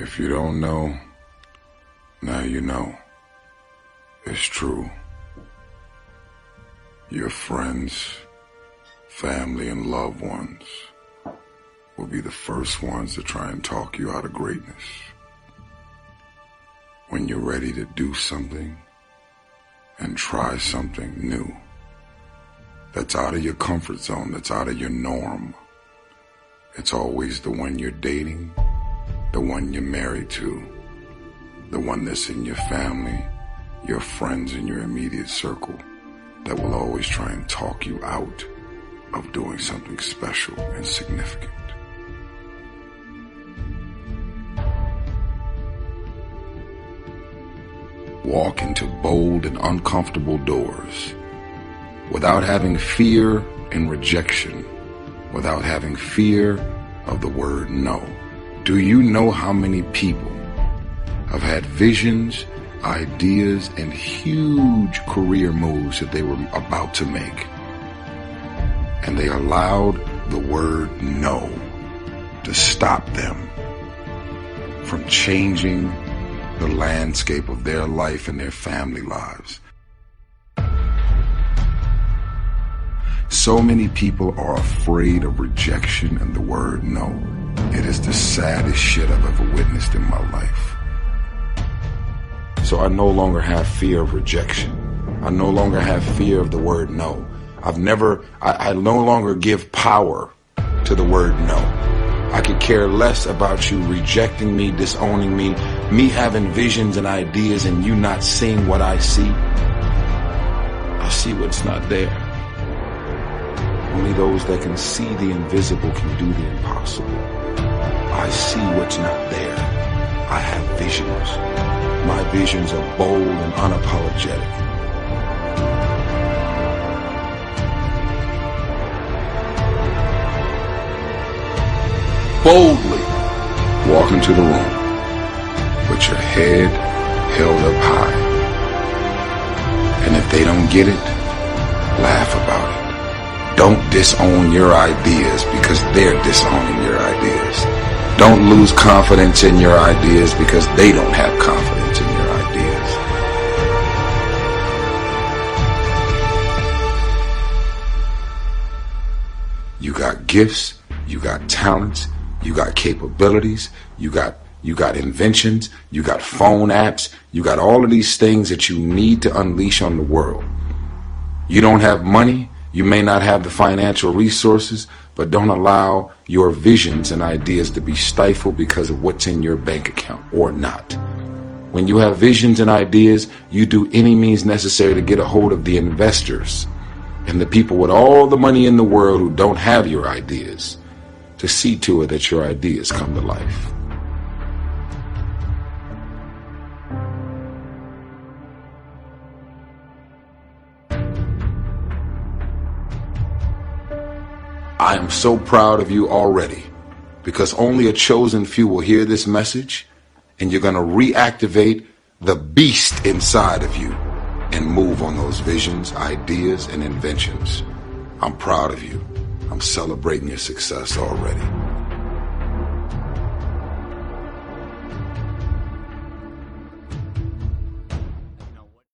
If you don't know, now you know. It's true. Your friends, family, and loved ones will be the first ones to try and talk you out of greatness. When you're ready to do something and try something new that's out of your comfort zone, that's out of your norm, it's always the one you're dating, the one you're married to, the one that's in your family, your friends in your immediate circle that will always try and talk you out of doing something special and significant. Walk into bold and uncomfortable doors without having fear and rejection, without having fear of the word no. Do you know how many people have had visions, ideas, and huge career moves that they were about to make? And they allowed the word no to stop them from changing the landscape of their life and their family lives. So many people are afraid of rejection and the word no. It is the saddest shit I've ever witnessed in my life. So I no longer have fear of rejection. I no longer have fear of the word no. I've never, I, I no longer give power to the word no. I could care less about you rejecting me, disowning me, me having visions and ideas and you not seeing what I see. I see what's not there. Only those that can see the invisible can do the impossible. I see what's not there. I have visions. My visions are bold and unapologetic. Boldly walk into the room with your head held up high. And if they don't get it, laugh about it. Don't disown your ideas because they're disowning your ideas. Don't lose confidence in your ideas because they don't have confidence in your ideas. You got gifts, you got talents, you got capabilities, you got you got inventions, you got phone apps, you got all of these things that you need to unleash on the world. You don't have money, you may not have the financial resources, but don't allow your visions and ideas to be stifled because of what's in your bank account or not. When you have visions and ideas, you do any means necessary to get a hold of the investors and the people with all the money in the world who don't have your ideas to see to it that your ideas come to life. I am so proud of you already because only a chosen few will hear this message and you're going to reactivate the beast inside of you and move on those visions, ideas, and inventions. I'm proud of you. I'm celebrating your success already.